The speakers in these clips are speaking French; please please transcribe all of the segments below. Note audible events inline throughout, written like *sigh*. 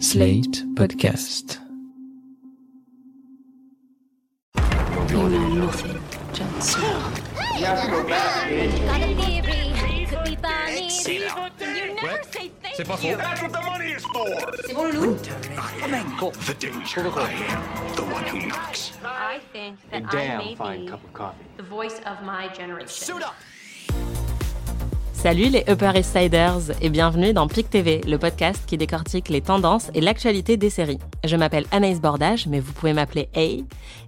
Slate Podcast. You know nothing, Johnson. C'est pas faux. That's what the money is for. C'est bon, Loulou? Come The danger. I am the one who knocks. I think that I may be the voice of my generation. Suit up. Salut les Upper East Siders et bienvenue dans PIC TV, le podcast qui décortique les tendances et l'actualité des séries. Je m'appelle Anaïs Bordage, mais vous pouvez m'appeler A.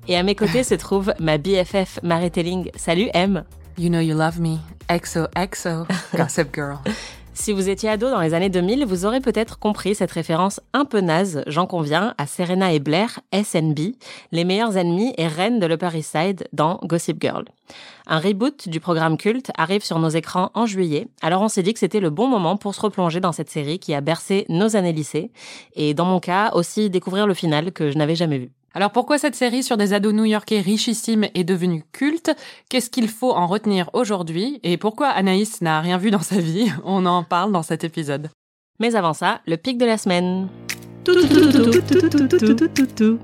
Et à mes côtés se trouve ma BFF Marie Telling. Salut M. You know you love me. Exo, exo, *laughs* gossip girl. Si vous étiez ado dans les années 2000, vous aurez peut-être compris cette référence un peu naze, j'en conviens, à Serena et Blair, SNB, les meilleurs ennemis et reines de l'Upper East Side dans Gossip Girl. Un reboot du programme culte arrive sur nos écrans en juillet, alors on s'est dit que c'était le bon moment pour se replonger dans cette série qui a bercé nos années lycée, et dans mon cas aussi découvrir le final que je n'avais jamais vu. Alors pourquoi cette série sur des ados new-yorkais richissimes est devenue culte Qu'est-ce qu'il faut en retenir aujourd'hui Et pourquoi Anaïs n'a rien vu dans sa vie On en parle dans cet épisode. Mais avant ça, le pic de la semaine. Tout, tout, tout, tout,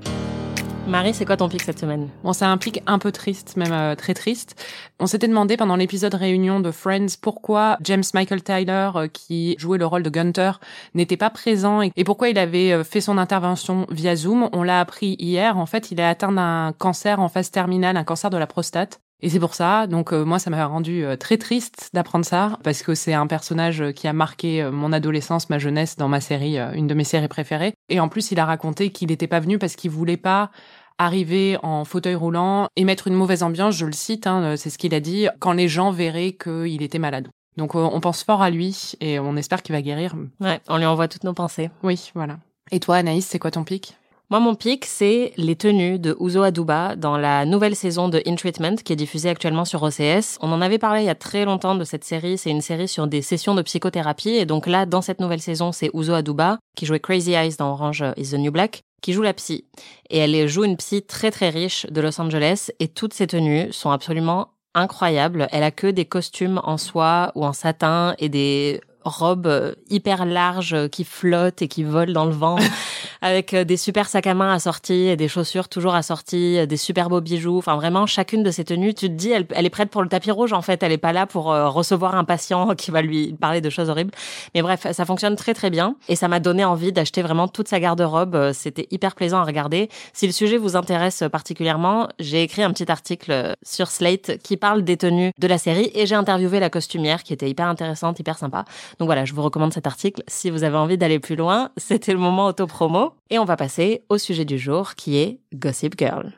Marie, c'est quoi ton pic cette semaine? Bon, c'est un pic un peu triste, même euh, très triste. On s'était demandé pendant l'épisode réunion de Friends pourquoi James Michael Tyler, euh, qui jouait le rôle de Gunter, n'était pas présent et, pourquoi il avait euh, fait son intervention via Zoom. On l'a appris hier. En fait, il est atteint d'un cancer en phase terminale, un cancer de la prostate. Et c'est pour ça, donc euh, moi ça m'a rendu euh, très triste d'apprendre ça parce que c'est un personnage euh, qui a marqué mon adolescence, ma jeunesse dans ma série, une de mes séries préférées. Et en plus, il a raconté qu'il n'était pas venu parce qu'il voulait pas arriver en fauteuil roulant et mettre une mauvaise ambiance, je le cite, hein, c'est ce qu'il a dit, quand les gens verraient qu'il était malade. Donc on pense fort à lui et on espère qu'il va guérir. Ouais, on lui envoie toutes nos pensées. Oui, voilà. Et toi, Anaïs, c'est quoi ton pic? Moi, mon pic, c'est les tenues de Uzo Aduba dans la nouvelle saison de In Treatment qui est diffusée actuellement sur OCS. On en avait parlé il y a très longtemps de cette série. C'est une série sur des sessions de psychothérapie. Et donc là, dans cette nouvelle saison, c'est Uzo Aduba qui jouait Crazy Eyes dans Orange is the New Black qui joue la psy. Et elle joue une psy très très riche de Los Angeles et toutes ses tenues sont absolument incroyables. Elle a que des costumes en soie ou en satin et des robes euh, hyper larges euh, qui flottent et qui volent dans le vent *laughs* avec euh, des super sacs à main assortis et des chaussures toujours assorties, des super beaux bijoux. Enfin, vraiment, chacune de ces tenues, tu te dis, elle, elle est prête pour le tapis rouge, en fait. Elle est pas là pour recevoir un patient *laughs* qui va lui parler de choses horribles. Mais bref, ça fonctionne très, très bien. Et ça m'a donné envie d'acheter vraiment toute sa garde-robe. C'était hyper plaisant à regarder. Si le sujet vous intéresse particulièrement, j'ai écrit un petit article sur Slate qui parle des tenues de la série et j'ai interviewé la costumière qui était hyper intéressante, hyper sympa. Donc voilà, je vous recommande cet article. Si vous avez envie d'aller plus loin, *laughs* c'était le moment auto-promo. Et on va passer au sujet du jour qui est Gossip Girl.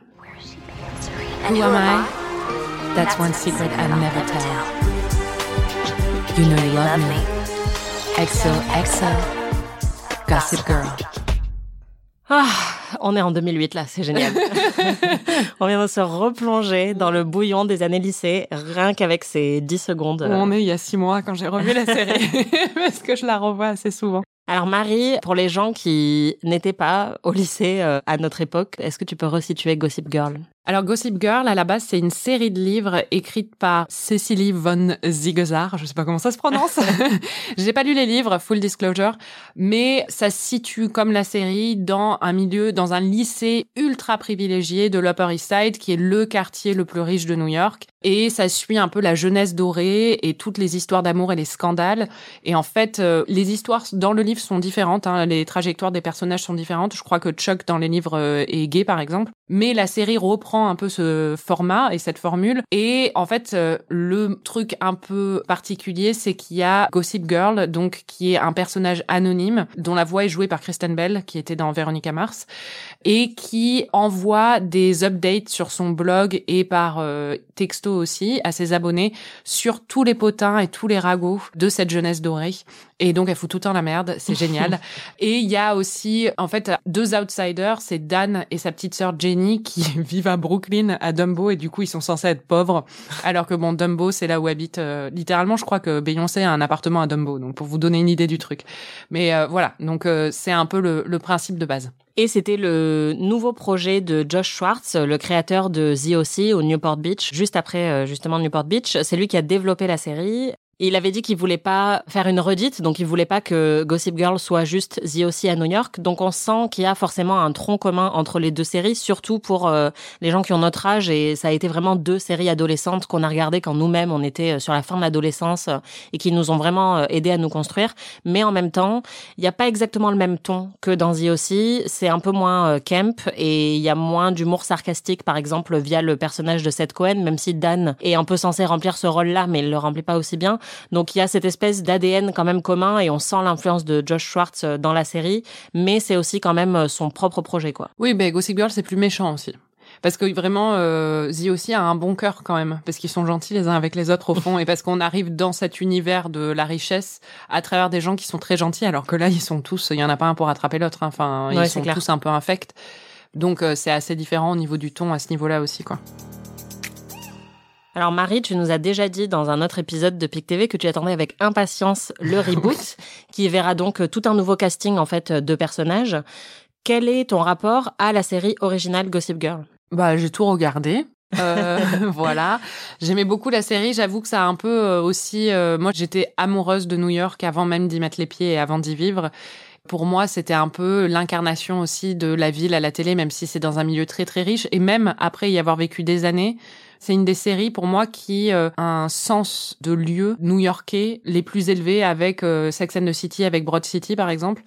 Who am I? That's one secret I'll never tell. You know you love me. Exo, gossip girl. Ah, on est en 2008 là, c'est génial. *laughs* on vient de se replonger dans le bouillon des années lycée, rien qu'avec ces 10 secondes. Où on est il y a six mois quand j'ai revu la *laughs* série, *laughs* parce que je la revois assez souvent. Alors Marie, pour les gens qui n'étaient pas au lycée euh, à notre époque, est-ce que tu peux resituer Gossip Girl? Alors Gossip Girl, à la base, c'est une série de livres écrite par Cecily von Ziegezar. Je sais pas comment ça se prononce. *laughs* *laughs* J'ai pas lu les livres, full disclosure, mais ça se situe comme la série dans un milieu, dans un lycée ultra privilégié de l'Upper East Side, qui est le quartier le plus riche de New York. Et ça suit un peu la jeunesse dorée et toutes les histoires d'amour et les scandales. Et en fait, euh, les histoires dans le livre sont différentes. Hein. Les trajectoires des personnages sont différentes. Je crois que Chuck dans les livres euh, est gay, par exemple. Mais la série reprend un peu ce format et cette formule. Et en fait, euh, le truc un peu particulier, c'est qu'il y a Gossip Girl, donc qui est un personnage anonyme dont la voix est jouée par Kristen Bell, qui était dans Veronica Mars, et qui envoie des updates sur son blog et par euh, texto aussi à ses abonnés sur tous les potins et tous les ragots de cette jeunesse dorée. Et donc, elle fout tout le temps la merde. C'est génial. *laughs* et il y a aussi, en fait, deux outsiders. C'est Dan et sa petite sœur Jenny qui *laughs* vivent à Brooklyn, à Dumbo. Et du coup, ils sont censés être pauvres. Alors que bon, Dumbo, c'est là où habite, euh, littéralement, je crois que Beyoncé a un appartement à Dumbo. Donc, pour vous donner une idée du truc. Mais euh, voilà. Donc, euh, c'est un peu le, le principe de base. Et c'était le nouveau projet de Josh Schwartz, le créateur de The O.C. au Newport Beach, juste après euh, justement Newport Beach. C'est lui qui a développé la série. Il avait dit qu'il voulait pas faire une redite, donc il voulait pas que Gossip Girl soit juste The aussi à New York. Donc on sent qu'il y a forcément un tronc commun entre les deux séries, surtout pour euh, les gens qui ont notre âge. Et ça a été vraiment deux séries adolescentes qu'on a regardées quand nous-mêmes on était euh, sur la fin de l'adolescence euh, et qui nous ont vraiment aidé à nous construire. Mais en même temps, il n'y a pas exactement le même ton que dans The aussi. C'est un peu moins camp et il y a moins d'humour sarcastique, par exemple, via le personnage de Seth Cohen, même si Dan est un peu censé remplir ce rôle-là, mais il le remplit pas aussi bien. Donc il y a cette espèce d'ADN quand même commun et on sent l'influence de Josh Schwartz euh, dans la série, mais c'est aussi quand même euh, son propre projet quoi. Oui, mais Gossip Girl c'est plus méchant aussi. Parce que vraiment, euh, Z aussi a un bon cœur quand même, parce qu'ils sont gentils les uns avec les autres au fond, *laughs* et parce qu'on arrive dans cet univers de la richesse à travers des gens qui sont très gentils, alors que là ils sont tous, il y en a pas un pour attraper l'autre, hein. enfin ils sont tous un peu infects. Donc c'est assez différent au niveau du ton à ce niveau-là aussi quoi. Alors Marie, tu nous as déjà dit dans un autre épisode de PIC TV que tu attendais avec impatience le *laughs* reboot, qui verra donc tout un nouveau casting en fait de personnages. Quel est ton rapport à la série originale Gossip Girl? Bah j'ai tout regardé. euh, *laughs* voilà, j'aimais beaucoup la série. J'avoue que ça a un peu euh, aussi. Euh, moi, j'étais amoureuse de New York avant même d'y mettre les pieds et avant d'y vivre. Pour moi, c'était un peu l'incarnation aussi de la ville à la télé, même si c'est dans un milieu très très riche. Et même après y avoir vécu des années, c'est une des séries pour moi qui euh, a un sens de lieu new-yorkais les plus élevés avec euh, Sex and the City, avec Broad City par exemple.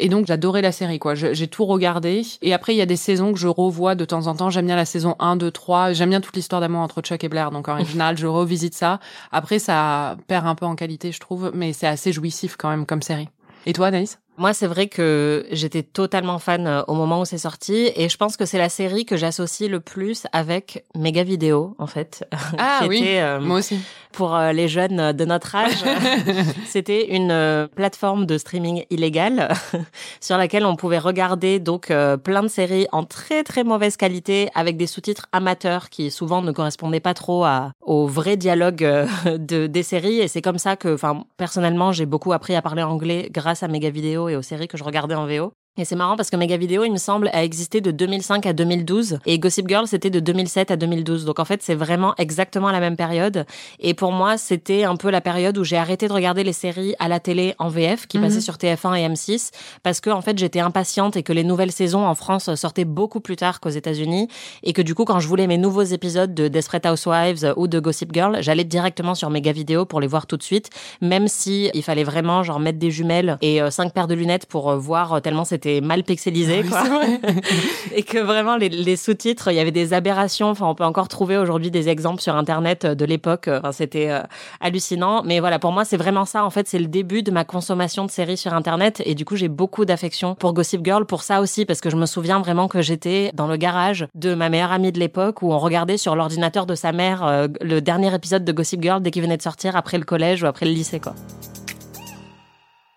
Et donc j'adorais la série quoi, j'ai tout regardé. Et après il y a des saisons que je revois de temps en temps, j'aime bien la saison 1, 2, 3, j'aime bien toute l'histoire d'amour entre Chuck et Blair. Donc en général je revisite ça. Après ça perd un peu en qualité je trouve. Mais c'est assez jouissif quand même comme série. Et toi Anaïs? Moi, c'est vrai que j'étais totalement fan euh, au moment où c'est sorti et je pense que c'est la série que j'associe le plus avec Mega Vidéo, en fait. *laughs* Ah oui, euh, moi aussi. Pour euh, les jeunes de notre âge, *laughs* c'était une plateforme de streaming illégale *laughs* sur laquelle on pouvait regarder donc plein de séries en très très mauvaise qualité avec des sous-titres amateurs qui souvent ne correspondaient pas trop à, au vrai dialogue de, des séries et c'est comme ça que, enfin, personnellement, j'ai beaucoup appris à parler anglais grâce à Mega Vidéo et aux séries que je regardais en VO. Et c'est marrant parce que Mega Video, il me semble, a existé de 2005 à 2012 et Gossip Girl, c'était de 2007 à 2012. Donc en fait, c'est vraiment exactement la même période. Et pour moi, c'était un peu la période où j'ai arrêté de regarder les séries à la télé en VF qui passaient mhm. sur TF1 et M6 parce que en fait, j'étais impatiente et que les nouvelles saisons en France sortaient beaucoup plus tard qu'aux États-Unis et que du coup, quand je voulais mes nouveaux épisodes de Desperate Housewives ou de Gossip Girl, j'allais directement sur Mega Video pour les voir tout de suite, même si il fallait vraiment genre mettre des jumelles et euh, cinq paires de lunettes pour euh, voir tellement c'était mal pixelisé, quoi. *laughs* et que vraiment les, sous-titres, il y avait des aberrations. Enfin, on peut encore trouver aujourd'hui des exemples sur Internet de l'époque. Enfin, c'était euh, hallucinant. Mais voilà, pour moi, c'est vraiment ça. En fait, c'est le début de ma consommation de séries sur Internet. Et du coup, j'ai beaucoup d'affection pour Gossip Girl, pour ça aussi, parce que je me souviens vraiment que j'étais dans le garage de ma meilleure amie de l'époque où on regardait sur l'ordinateur de sa mère euh, le dernier épisode de Gossip Girl dès qu'il venait de sortir après le collège ou après le lycée, quoi.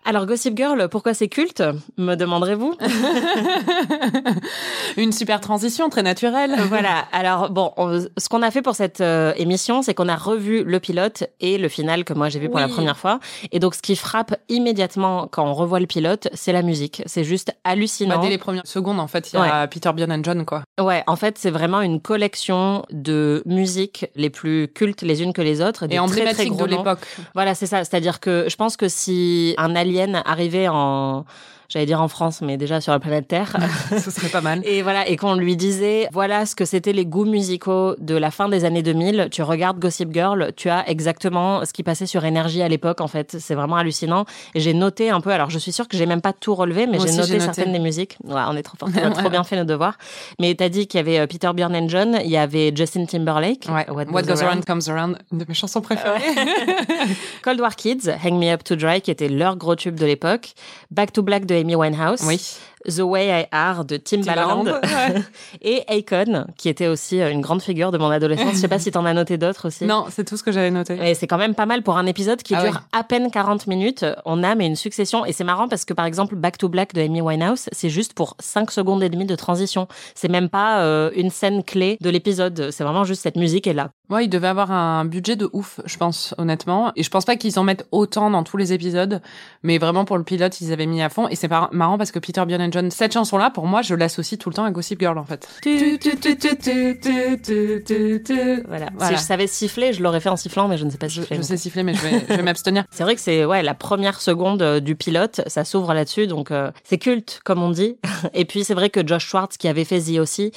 Alors Gossip Girl, pourquoi c'est culte Me demanderez-vous *laughs* Une super transition, très naturelle. voilà. Alors bon, ce qu'on a fait pour cette euh, émission, c'est qu'on a revu le pilote et le final que moi j'ai vu pour la première fois. Et donc ce qui frappe immédiatement quand on revoit le pilote, c'est la musique. C'est juste hallucinant. Bah, dès les premières secondes, en fait, il y a Peter Bjorn and John, quoi. Ouais, en fait, c'est vraiment une collection de musiques les plus cultes les unes que les autres. Et emblématiques de l'époque. Voilà, c'est ça. C'est-à-dire que je pense que si un arrivé en j'allais dire en France, mais déjà sur la planète Terre. *laughs* Ce serait pas mal. Et voilà, et qu'on lui disait, voilà ce que c'était les goûts musicaux de la fin des années 2000. Tu regardes Gossip Girl, tu as exactement ce qui passait sur Énergie à l'époque. En fait, c'est vraiment hallucinant. Et j'ai noté un peu. Alors, je suis sûre que j'ai même pas tout relevé, mais j'ai noté, certaines des musiques. Ouais, on est trop fort. On a trop bien fait nos devoirs. Mais t'as dit qu'il y avait euh, Peter Bjorn and John, il y avait Justin Timberlake. Ouais. What, Goes, around. Comes Around, une de mes chansons préférées. *laughs* Cold War Kids, Hang Me Up to Dry, qui était leur gros tube de l'époque. Back to Black de Amy Winehouse. Oui. The Way I Are de Timbaland, *laughs* et Akon, qui était aussi euh, une grande figure de mon adolescence. Je sais pas si t'en as noté d'autres aussi. Non, c'est tout ce que j'avais noté. Et c'est quand même pas mal pour un épisode qui ah dure à peine 40 minutes. On a mais une succession et c'est marrant parce que par exemple Back to Black de Amy Winehouse, c'est juste pour 5 secondes et demie de transition. C'est même pas euh, une scène clé de l'épisode. C'est vraiment juste cette musique est là. Ouais, il devait avoir un budget de ouf, je pense honnêtement. Et je pense pas qu'ils en mettent autant dans tous les épisodes, mais vraiment pour le pilote, ils avaient mis à fond. Et c'est marrant parce que Peter Bjorn John. Cette chanson-là, pour moi, je l'associe tout le temps à Gossip Girl, en fait. Voilà. Voilà. Si je savais siffler, je l'aurais fait en sifflant, mais je ne sais pas siffler. je sais siffler, mais je vais, je vais *laughs* m'abstenir. C'est vrai que c'est ouais la première seconde euh, du pilote, ça s'ouvre là-dessus, donc euh, c'est culte comme on dit. *laughs* Et puis c'est vrai que Josh Schwartz qui avait fait The aussi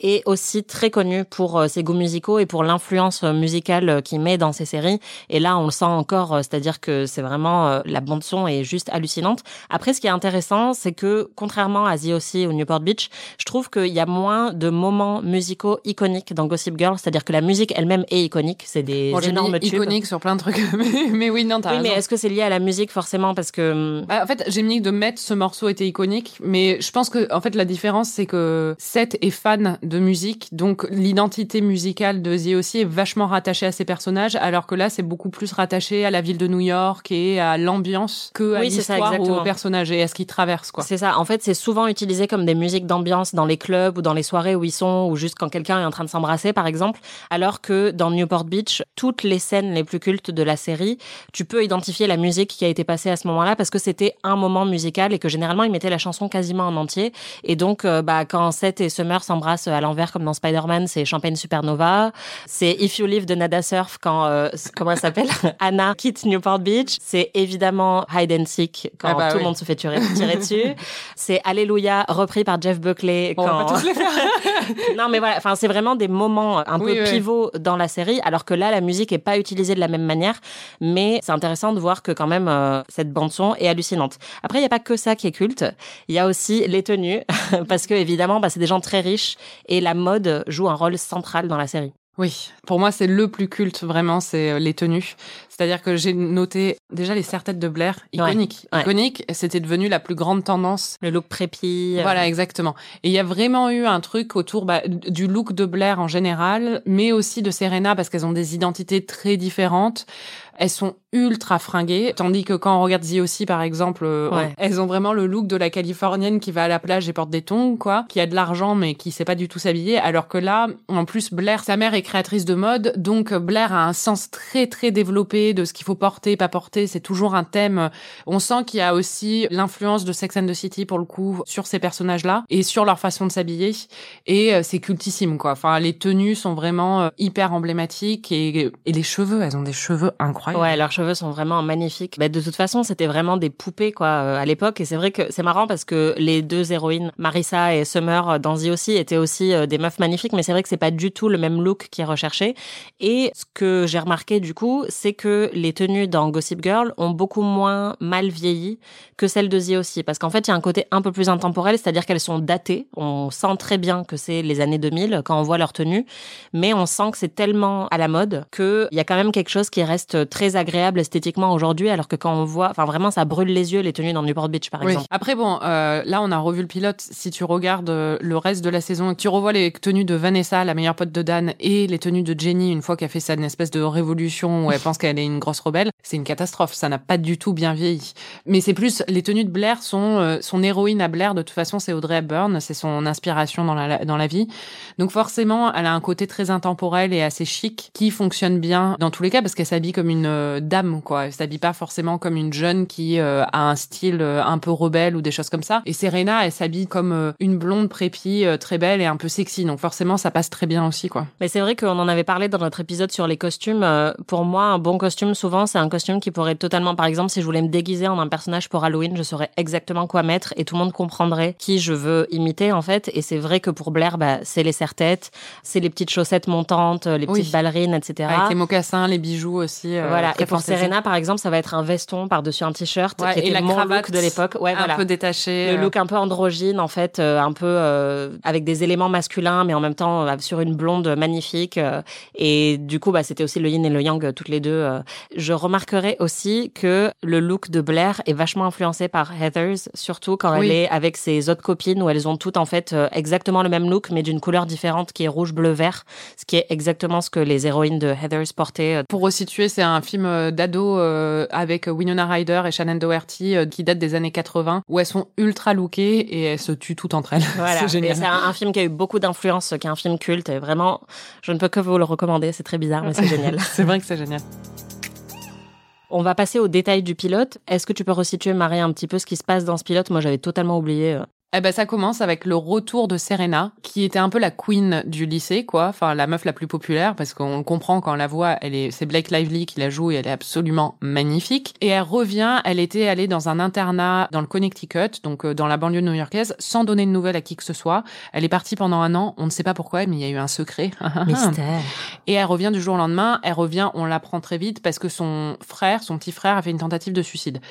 est aussi très connu pour euh, ses goûts musicaux et pour l'influence euh, musicale euh, qu'il met dans ses séries. Et là, on le sent encore, c'est-à-dire que c'est vraiment la bande son est juste hallucinante. Après, ce qui est intéressant, c'est que contrairement à The aussi ou Newport Beach, je trouve qu'il y a moins de moments musicaux iconiques dans Gossip Girl, c'est-à-dire que la musique elle-même est iconique, c'est des Bon, énormes tubes. iconique sur plein de trucs, *laughs* mais, mais oui, non, t'as Oui, raison. mais est-ce que c'est lié à la musique forcément parce que hum, Bah, en fait, j'ai mis de mettre ce morceau était iconique, mais je pense que en fait la différence c'est que Seth est fan de musique, donc l'identité musicale de The aussi est vachement rattachée à ses personnages, alors que là c'est beaucoup plus rattaché à la ville de New York et à l'ambiance que à Oui, l'histoire ou aux personnages et à ce qu'ils traversent quoi. C'est ça. En fait, c'est souvent utilisé comme des musiques d'ambiance dans les clubs ou dans les soirées où ils sont, ou juste quand quelqu'un est en train de s'embrasser, par exemple. Alors que dans Newport Beach, toutes les scènes les plus cultes de la série, tu peux identifier la musique qui a été passée à ce moment-là parce que c'était un moment musical et que généralement ils mettaient la chanson quasiment en entier. Et donc, euh, bah, quand Seth et Summer s'embrassent à l'envers comme dans Spider-Man, c'est Champagne Supernova. C'est If You Live de Nada Surf quand, euh, comment elle s'appelle? *laughs* Anna quitte Newport Beach. C'est évidemment Hide and Seek quand Ah bah tout oui. le monde se fait tirer, tirer dessus. *laughs* C'est Alléluia repris par Jeff Buckley Bon, on va quand. pas tous les faire. *laughs* non mais voilà, enfin c'est vraiment des moments un Oui, peu oui. pivots dans la série, alors que là la musique est pas utilisée de la même manière, mais c'est intéressant de voir que quand même euh, cette bande son est hallucinante. Après il y a pas que ça qui est culte, il y a aussi les tenues parce que évidemment bah, c'est des gens très riches et la mode joue un rôle central dans la série. Oui, pour moi c'est le plus culte vraiment, c'est euh, les tenues. C'est-à-dire que j'ai noté déjà les serre-têtes de Blair, Ouais, iconique. ouais. Iconique, c'était devenu la plus grande tendance Le look prépi. euh, Voilà, exactement. Et il y a vraiment eu un truc autour bah, du look de Blair en général, mais aussi de Serena parce qu'elles ont des identités très différentes. Elles sont ultra fringuées, tandis que quand on regarde The aussi, par exemple, euh, Ouais. elles ont vraiment le look de la Californienne qui va à la plage et porte des tongs, quoi, qui a de l'argent mais qui sait pas du tout s'habiller. Alors que là, en plus, Blair, sa mère est créatrice de mode, donc Blair a un sens très très développé de ce qu'il faut porter, pas porter. C'est toujours un thème. On sent qu'il y a aussi l'influence de Sex and the City pour le coup sur ces personnages-là et sur leur façon de s'habiller. Et euh, c'est cultissime, quoi. Enfin, les tenues sont vraiment euh, hyper emblématiques et, et les cheveux, elles ont des cheveux incroyables. Ouais, leurs cheveux sont vraiment magnifiques. Bah, de toute façon, c'était vraiment des poupées quoi euh, à l'époque. Et c'est vrai que c'est marrant parce que les deux héroïnes, Marissa et Summer euh, dans The aussi, étaient aussi euh, des meufs magnifiques. Mais c'est vrai que c'est pas du tout le même look qui est recherché. Et ce que j'ai remarqué du coup, c'est que les tenues dans Gossip Girl ont beaucoup moins mal vieilli que celles de The aussi. Parce qu'en fait, il y a un côté un peu plus intemporel, c'est-à-dire qu'elles sont datées. On sent très bien que c'est les années 2000 quand on voit leurs tenues. Mais on sent que c'est tellement à la mode qu'il y a quand même quelque chose qui reste très agréable esthétiquement aujourd'hui, alors que quand on voit, enfin vraiment, ça brûle les yeux les tenues dans Newport Beach, par Oui. exemple. Après, bon, euh, là, on a revu le pilote. Si tu regardes euh, le reste de la saison tu revois les tenues de Vanessa, la meilleure pote de Dan, et les tenues de Jenny, une fois qu'elle fait sa une espèce de révolution où elle pense qu'elle est une grosse rebelle, c'est une catastrophe. Ça n'a pas du tout bien vieilli. Mais c'est plus, les tenues de Blair sont, euh, son héroïne à Blair, de toute façon, c'est Audrey Hepburn. C'est son inspiration dans la, dans la vie. Donc forcément, elle a un côté très intemporel et assez chic qui fonctionne bien dans tous les cas parce qu'elle s'habille comme une euh, dame, quoi. Elle s'habille pas forcément comme une jeune qui euh, a un style euh, un peu rebelle ou des choses comme ça. Et Serena, elle s'habille comme une blonde prépie très belle et un peu sexy. Donc forcément, ça passe très bien aussi, quoi. Mais c'est vrai qu'on en avait parlé dans notre épisode sur les costumes. Pour moi, un bon costume, souvent, c'est un costume qui pourrait totalement, par exemple, si je voulais me déguiser en un personnage pour Halloween, je saurais exactement quoi mettre et tout le monde comprendrait qui je veux imiter, en fait. Et c'est vrai que pour Blair, bah, c'est les serre-têtes, c'est les petites chaussettes montantes, les Oui. petites ballerines, etc. Avec les mocassins, les bijoux aussi. euh, voilà. très Et pour. Serena, par exemple, ça va être un veston par-dessus un t-shirt Ouais, qui et la mon cravate look de l'époque. Ouais, un voilà. peu détaché. Le euh, look un peu androgyne, en fait, euh, un peu euh, avec des éléments masculins, mais en même temps euh, sur une blonde magnifique. euh, et du coup, bah, c'était aussi le yin et le yang, euh, toutes les deux. euh. Je remarquerai aussi que le look de Blair est vachement influencé par Heather's, surtout quand Oui. elle est avec ses autres copines, où elles ont toutes en fait euh, exactement le même look, mais d'une couleur différente, qui est rouge, bleu, vert, ce qui est exactement ce que les héroïnes de Heather's portaient. euh. Pour resituer, c'est un film euh, d'ado euh, avec Winona Ryder et Shannon Doherty euh, qui date des années 80 où elles sont ultra lookées et elles se tuent toutes entre elles. *laughs* Voilà. c'est génial. C'est un, un film qui a eu beaucoup d'influence, qui est un film culte. Et vraiment, je ne peux que vous le recommander. C'est très bizarre, mais c'est génial. *laughs* c'est vrai que c'est génial. On va passer aux détails du pilote. Est-ce que tu peux resituer, Marie, un petit peu ce qui se passe dans ce pilote? Moi, j'avais totalement oublié. Eh ben, ça commence avec le retour de Serena, qui était un peu la queen du lycée, quoi. Enfin, la meuf la plus populaire, parce qu'on comprend quand on la voit, elle est, c'est Blake Lively qui la joue et elle est absolument magnifique. Et elle revient, elle était allée dans un internat dans le Connecticut, donc euh, dans la banlieue new-yorkaise, sans donner de nouvelles à qui que ce soit. Elle est partie pendant un an, on ne sait pas pourquoi, mais il y a eu un secret. *laughs* Mystère. Et elle revient du jour au lendemain. Elle revient, on l'apprend très vite parce que son frère, son petit frère, a fait une tentative de suicide.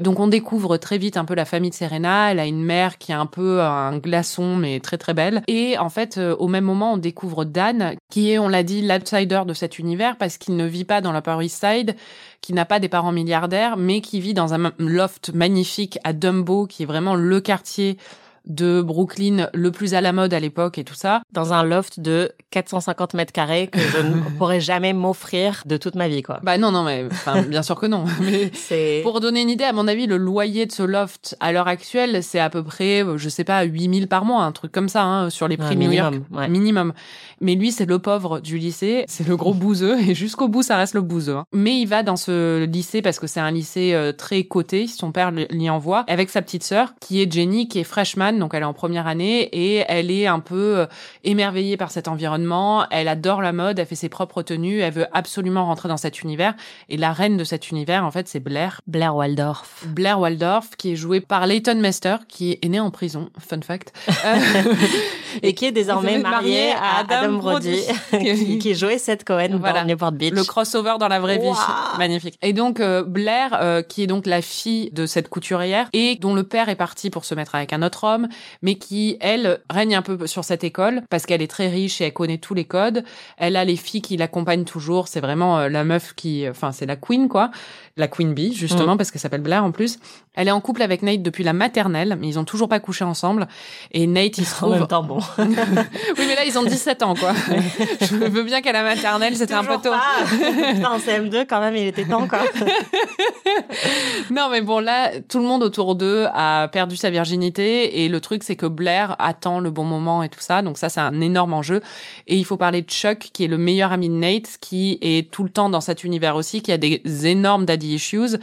Donc on découvre très vite un peu la famille de Serena. Elle a une mère qui a un peu un glaçon, mais très très belle. Et en fait, euh, au même moment, on découvre Dan, qui est, on l'a dit, l'outsider de cet univers parce qu'il ne vit pas dans l'Upper East Side, qui n'a pas des parents milliardaires, mais qui vit dans un loft magnifique à Dumbo, qui est vraiment le quartier de Brooklyn le plus à la mode à l'époque et tout ça. Dans un loft de 450 mètres carrés que je ne *laughs* pourrais jamais m'offrir de toute ma vie, quoi. Bah non, non, mais enfin, bien sûr que non. *laughs* Mais *laughs* C'est pour donner une idée, à mon avis, le loyer de ce loft à l'heure actuelle, c'est à peu près, je sais pas, 8000 par mois, un truc comme ça, hein, sur les prix Ouais, de New York. minimum, ouais. Minimum. Mais lui, c'est le pauvre du lycée, c'est le gros bouseux, et jusqu'au bout, ça reste le bouseux. hein. Mais il va dans ce lycée parce que c'est un lycée euh, très coté, son père l'y envoie, avec sa petite sœur, qui est Jenny, qui est freshman, donc elle est en première année, et elle est un peu euh, émerveillée par cet environnement, elle adore la mode, elle fait ses propres tenues, elle veut absolument rentrer dans cet univers, et la reine de cet univers, en fait, c'est Blair. Blair Waldorf. Blair Waldorf, qui est jouée par Leighton Mester, qui est né en prison, fun fact. *laughs* Et qui est désormais Vous êtes marié marié à Adam, Adam Brody, Brody. *laughs* qui, jouait Seth Cohen Voilà. dans Newport Beach. le crossover dans la vraie vie, magnifique. Et donc euh, Blair, euh, qui est donc la fille de cette couturière et dont le père est parti pour se mettre avec un autre homme, mais qui elle règne un peu sur cette école parce qu'elle est très riche et elle connaît tous les codes. Elle a les filles qui l'accompagnent toujours. C'est vraiment euh, la meuf qui, enfin c'est la queen quoi, la queen bee justement parce qu'elle s'appelle Blair en plus. Elle est en couple avec Nate depuis la maternelle, mais ils ont toujours pas couché ensemble. Et Nate il se *laughs* En trouve même temps, bon. *laughs* oui, mais là, ils ont 17 ans, quoi. *laughs* Je veux bien qu'à la maternelle, c'était un peu tôt. en CM2, quand même, il était temps, quoi. Non, mais bon, là, tout le monde autour d'eux a perdu sa virginité. Et le truc, c'est que Blair attend le bon moment et tout ça. Donc ça, c'est un énorme enjeu. Et il faut parler de Chuck, qui est le meilleur ami de Nate, qui est tout le temps dans cet univers aussi, qui a des énormes daddy issues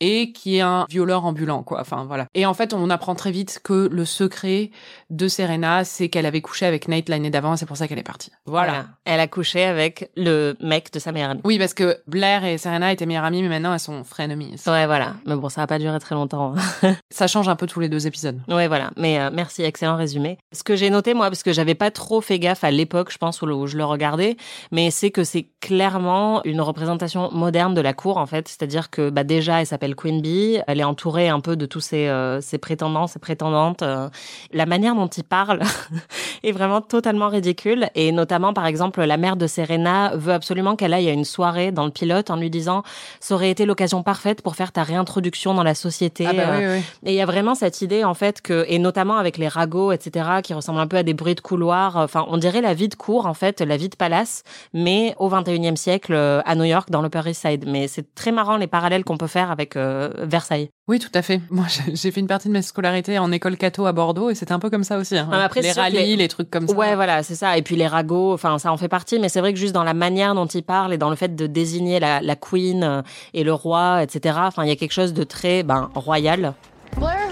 et qui est un violeur ambulant, quoi. Enfin, voilà. Et en fait, on apprend très vite que le secret de Serena, c'est qu'elle avait couché avec Nate l'année d'avant c'est pour ça qu'elle est partie. voilà. Elle a couché avec le mec de sa meilleure amie. Oui, parce que Blair et Serena étaient meilleures amies, mais maintenant elles sont frenemies. Ouais, voilà. Mais bon, ça va pas durer très longtemps. *laughs* Ça change un peu tous les deux épisodes. Ouais, voilà. Mais euh, merci, excellent résumé. Ce que j'ai noté, moi, parce que j'avais pas trop fait gaffe à l'époque, je pense, où, le- où je le regardais, mais c'est que c'est clairement une représentation moderne de la cour, en fait. C'est-à-dire que, bah, déjà, elle s'appelle Queen Bee. Elle est entourée un peu de tous ses, euh, ses prétendants, ses prétendantes. euh. La manière dont il parle *laughs* est vraiment totalement ridicule. Et notamment, par exemple, la mère de Serena veut absolument qu'elle aille à une soirée dans le pilote en lui disant, ça aurait été l'occasion parfaite pour faire ta réintroduction dans la société. Ah bah oui, oui. et il y a vraiment cette idée, en fait, que, et notamment avec les ragots, etc., qui ressemblent un peu à des bruits de couloir. Enfin, on dirait la vie de cour, en fait, la vie de palace, mais au 21e siècle, euh, à New York, dans l'Upper East Side. Mais c'est très marrant les parallèles qu'on peut faire avec euh, Versailles. Oui, tout à fait. Moi, j'ai- *laughs* j'ai fait une partie de ma scolarité en école catho à Bordeaux et c'était un peu comme ça aussi. hein. Après, les rallyes, les- les... trucs comme ça. Ouais, voilà, c'est ça. Et puis les ragots, enfin, ça en fait partie, mais c'est vrai que juste dans la manière dont il parle et dans le fait de désigner la, la queen euh, et le roi, etc., enfin, il y a quelque chose de très, ben, royal. Blair,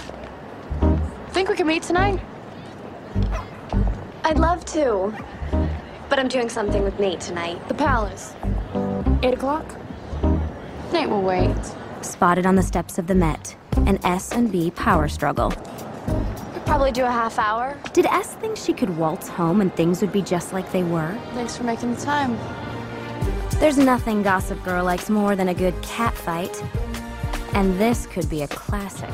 think we can meet tonight? I'd love to. But I'm doing something with Nate tonight. The palace. Eight o'clock? Nate will wait. Spotted on the steps of the Met. An S and B power struggle. Probably do a half hour. Did S think she could waltz home and things would be just like they were? Thanks for making the time. There's nothing Gossip Girl likes more than a good cat fight. And this could be a classic.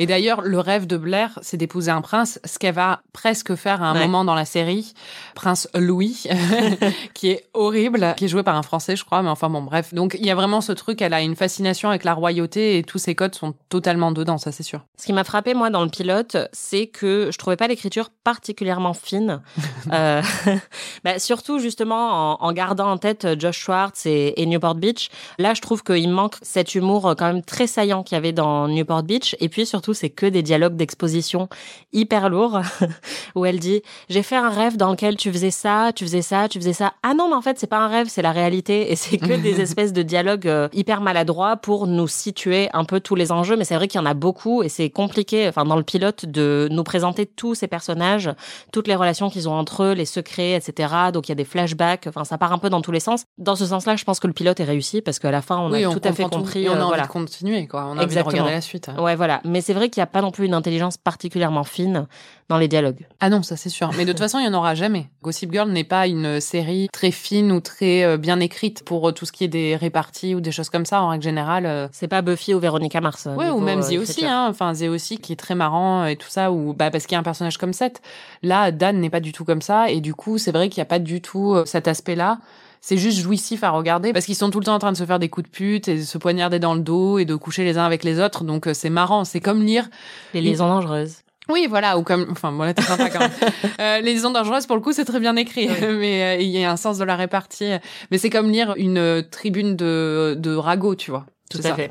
Et d'ailleurs, le rêve de Blair, c'est d'épouser un prince, ce qu'elle va presque faire à un Ouais. moment dans la série. Prince Louis, *laughs* qui est horrible, qui est joué par un Français, je crois, mais enfin bon, bref. Donc, il y a vraiment ce truc, elle a une fascination avec la royauté et tous ses codes sont totalement dedans, ça c'est sûr. Ce qui m'a frappé moi dans le pilote, c'est que je trouvais pas l'écriture particulièrement fine. *laughs* Euh, *laughs* bah, surtout justement en, en gardant en tête euh, Josh Schwartz et, et Newport Beach. Là, je trouve qu'il manque cet humour euh, quand même très saillant qu'il y avait dans Newport Beach. Et puis surtout surtout, c'est que des dialogues d'exposition hyper lourds *laughs* où elle dit j'ai fait un rêve dans lequel tu faisais ça, tu faisais ça, tu faisais ça. Ah non, mais en fait c'est pas un rêve, c'est la réalité et c'est que des *laughs* espèces de dialogues euh, hyper maladroits pour nous situer un peu tous les enjeux. Mais c'est vrai qu'il y en a beaucoup et c'est compliqué. Enfin dans le pilote de nous présenter tous ces personnages, toutes les relations qu'ils ont entre eux, les secrets, etc. Donc il y a des flashbacks. Enfin ça part un peu dans tous les sens. Dans ce sens-là, je pense que le pilote est réussi parce qu'à la fin on Oui, a on tout à fait tout. compris. Et on a euh, envie voilà. de continuer, quoi. On a envie de Exactement. regarder la suite. Ouais, voilà. Mais c'est vrai qu'il n'y a pas non plus une intelligence particulièrement fine dans les dialogues. Ah non, ça c'est sûr. Mais de toute façon, il n'y en aura jamais. Gossip Girl n'est pas une série très fine ou très euh, bien écrite pour euh, tout ce qui est des réparties ou des choses comme ça. En règle générale, euh, C'est pas Buffy ou Véronica Mars. Ouais, ou même Zé aussi, hein. Enfin, Zé aussi qui est très marrant et tout ça, ou bah parce qu'il y a un personnage comme Seth. Là, Dan n'est pas du tout comme ça, et du coup, c'est vrai qu'il n'y a pas du tout cet aspect-là. C'est juste jouissif à regarder parce qu'ils sont tout le temps en train de se faire des coups de pute et de se poignarder dans le dos et de coucher les uns avec les autres. Donc euh, c'est marrant. C'est comme lire. Les liaisons dangereuses. Oui, voilà, ou comme, enfin, bon, là, t'es sympa quand même. *laughs* Euh, les liaisons dangereuses, pour le coup, c'est très bien écrit, *laughs* mais euh, il y a un sens de la répartie. Mais c'est comme lire une euh, tribune de, de ragot, tu vois. Tout à ça. fait.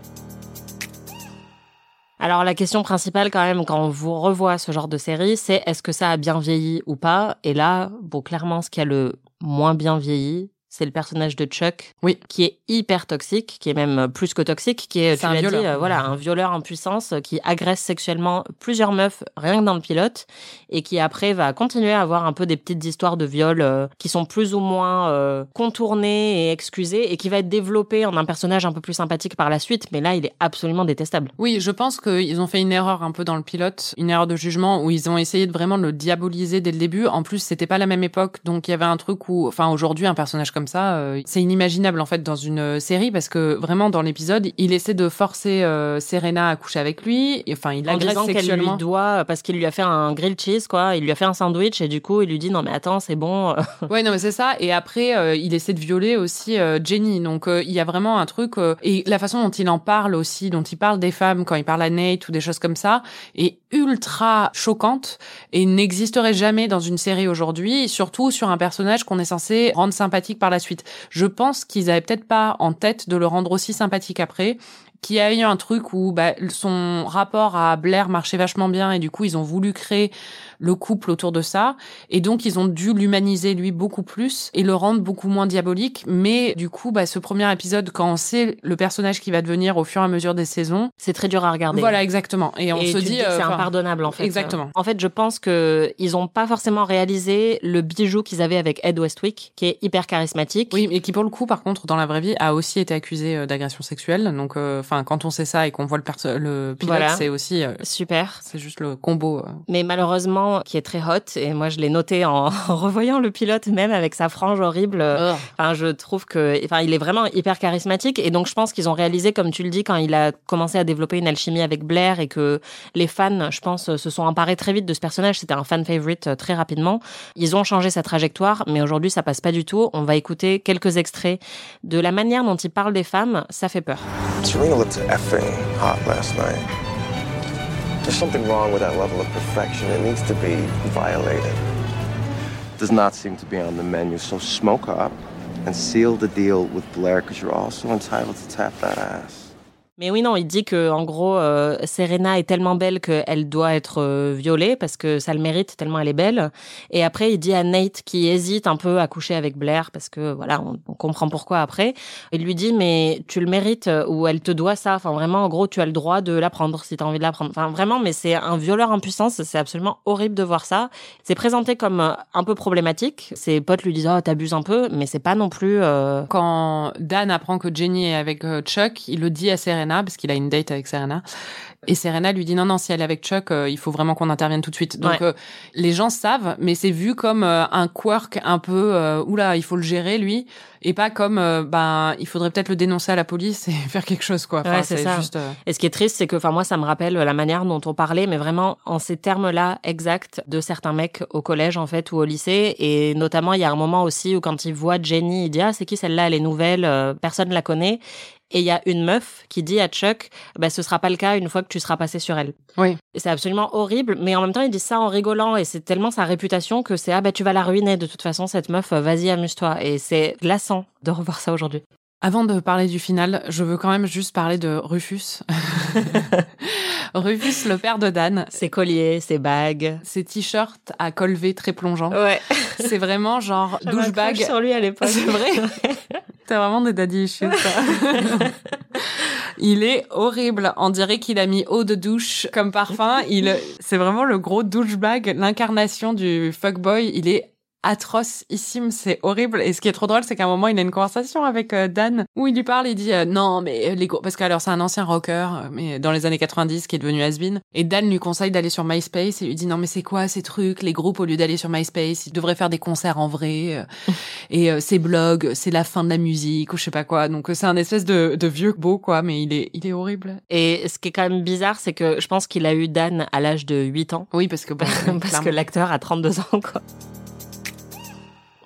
Alors la question principale quand même quand on vous revoit ce genre de série, c'est est-ce que ça a bien vieilli ou pas? Et là, bon clairement ce qui a le moins bien vieilli, c'est le personnage de Chuck, Oui. qui est hyper toxique, qui est même plus que toxique, qui est, tu un l'as dit, euh, voilà, un violeur en puissance euh, qui agresse sexuellement plusieurs meufs rien que dans le pilote et qui après va continuer à avoir un peu des petites histoires de viol euh, qui sont plus ou moins euh, contournées et excusées et qui va être développé en un personnage un peu plus sympathique par la suite, mais là il est absolument détestable. Oui, je pense qu'ils ont fait une erreur un peu dans le pilote, une erreur de jugement où ils ont essayé de vraiment le diaboliser dès le début. En plus, c'était pas la même époque, donc il y avait un truc où, enfin, aujourd'hui, un personnage comme ça, euh, c'est inimaginable en fait dans une euh, série parce que vraiment dans l'épisode, il essaie de forcer euh, Serena à coucher avec lui. Et, Enfin, il qu'elle sexuellement. lui doit parce qu'il lui a fait un grilled cheese quoi, il lui a fait un sandwich et du coup il lui dit non mais attends c'est bon. *laughs* Ouais, non, mais c'est ça. Et après, euh, il essaie de violer aussi euh, Jenny. Donc, euh, il y a vraiment un truc. euh, et la façon dont il en parle aussi, dont il parle des femmes quand il parle à Nate ou des choses comme ça, est ultra choquante et n'existerait jamais dans une série aujourd'hui, surtout sur un personnage qu'on est censé rendre sympathique par suite. Je pense qu'ils avaient peut-être pas en tête de le rendre aussi sympathique après qu'il y a eu un truc où bah, son rapport à Blair marchait vachement bien et du coup ils ont voulu créer le couple autour de ça et donc ils ont dû l'humaniser lui beaucoup plus et le rendre beaucoup moins diabolique mais du coup bah, ce premier épisode quand on sait le personnage qui va devenir au fur et à mesure des saisons C'est très dur à regarder. voilà exactement et on Et se dit euh, c'est enfin, impardonnable en fait. exactement. En fait, je pense que ils ont pas forcément réalisé le bijou qu'ils avaient avec Ed Westwick, qui est hyper charismatique. oui et qui pour le coup par contre dans la vraie vie a aussi été accusé euh, d'agression sexuelle donc euh, enfin quand on sait ça et qu'on voit le perso- le pilote Voilà. c'est aussi euh, Super. c'est juste le combo euh. Mais malheureusement, qui est très hot, et moi je l'ai noté en, *laughs* en revoyant le pilote, même avec sa frange horrible. Ugh. Enfin, je trouve que, enfin, il est vraiment hyper charismatique, et donc je pense qu'ils ont réalisé, comme tu le dis, quand il a commencé à développer une alchimie avec Blair, et que les fans, je pense, se sont emparés très vite de ce personnage. C'était un fan favorite euh, très rapidement. Ils ont changé sa trajectoire, mais aujourd'hui ça passe pas du tout. On va écouter quelques extraits de la manière dont il parle des femmes. Ça fait peur. Looked effing hot last night. There's something wrong with that level of perfection. It needs to be violated. Does not seem to be on the menu, so smoke up and seal the deal with Blair because you're also entitled to tap that ass. Mais oui, non, il dit que en gros, euh, Serena est tellement belle qu'elle doit être euh, violée parce que ça le mérite tellement elle est belle. Et après, il dit à Nate qui hésite un peu à coucher avec Blair parce que voilà, on, comprend pourquoi après. Il lui dit mais tu le mérites euh, ou elle te doit ça. Enfin vraiment, en gros, tu as le droit de la prendre si tu as envie de la prendre. Enfin vraiment, mais c'est un violeur en puissance. C'est absolument horrible de voir ça. C'est présenté comme euh, un peu problématique. Ses potes lui disent oh t'abuses un peu, mais c'est pas non plus. euh, quand Dan apprend que Jenny est avec Chuck, il le dit à Serena parce qu'il a une date avec Serena. Et Serena lui dit non non si elle est avec Chuck, euh, il faut vraiment qu'on intervienne tout de suite. Donc Ouais. euh, les gens savent, mais c'est vu comme euh, un quirk un peu oula il faut le gérer lui et pas comme ben il faudrait peut-être le dénoncer à la police *laughs* et faire quelque chose quoi. Enfin, Ouais, c'est ça. juste. Et ce qui est triste, c'est que, enfin, moi, ça me rappelle la manière dont on parlait, mais vraiment en ces termes-là exacts de certains mecs au collège, en fait, ou au lycée. Et notamment, il y a un moment aussi où quand il voit Jenny, il dit, ah, c'est qui celle-là? Elle est nouvelle, personne la connaît. Et il y a une meuf qui dit à Chuck, bah, ce sera pas le cas une fois que tu seras passé sur elle. Oui. C'est absolument horrible, mais en même temps, il dit ça en rigolant, et c'est tellement sa réputation que c'est, ah, bah, tu vas la ruiner de toute façon, cette meuf, euh, vas-y, amuse-toi. Et c'est glaçant de revoir ça aujourd'hui. Avant de parler du final, je veux quand même juste parler de Rufus. *laughs* Rufus, le père de Dan. Ses colliers, ses bagues. Ses t-shirts à col V très plongeant. Ouais. C'est vraiment genre *laughs* douchebag. sur lui à l'époque. C'est vrai *laughs* T'as vraiment des daddy issues. Il est horrible. On dirait qu'il a mis eau de douche comme parfum. Il, c'est vraiment le gros douchebag, l'incarnation du fuckboy. Il est atrocissime, c'est horrible. Et ce qui est trop drôle, c'est qu'à un moment, il a une conversation avec euh, Dan où il lui parle, il dit euh, non, mais les gros, parce que alors c'est un ancien rocker, euh, mais dans les années 90 qui est devenu has-been. Et Dan lui conseille d'aller sur MySpace et lui dit non, mais c'est quoi ces trucs, les groupes au lieu d'aller sur MySpace, ils devraient faire des concerts en vrai. euh, et euh, ces blogs, c'est la fin de la musique ou je sais pas quoi. Donc euh, c'est un espèce de, de vieux beau quoi, mais il est, il est horrible. Et ce qui est quand même bizarre, c'est que je pense qu'il a eu Dan à l'âge de 8 ans. Oui, parce que bon, *laughs* Parce que l'acteur a 32 ans, quoi.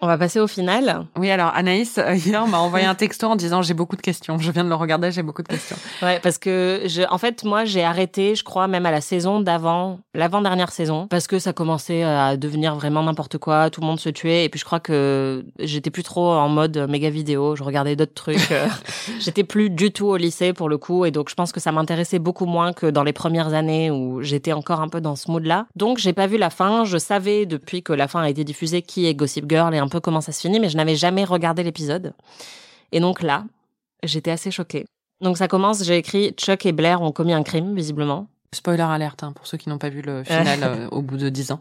On va passer au final. Oui, alors Anaïs, euh, hier, m'a envoyé un texto en disant j'ai beaucoup de questions. Je viens de le regarder, j'ai beaucoup de questions. Ouais, parce que je, en fait, moi, j'ai arrêté, je crois, même à la saison d'avant, l'avant-dernière saison, parce que ça commençait à devenir vraiment n'importe quoi, tout le monde se tuait, et puis je crois que j'étais plus trop en mode méga vidéo, je regardais d'autres trucs. euh, *laughs* j'étais plus du tout au lycée pour le coup, et donc je pense que ça m'intéressait beaucoup moins que dans les premières années où j'étais encore un peu dans ce mood-là. Donc j'ai pas vu la fin, je savais depuis que la fin a été diffusée qui est Gossip Girl et un peu comment ça se finit, mais je n'avais jamais regardé l'épisode. Et donc là, j'étais assez choquée. Donc ça commence, j'ai écrit Chuck et Blair ont commis un crime, visiblement. Spoiler alerte hein, pour ceux qui n'ont pas vu le final euh, *laughs* au bout de dix ans.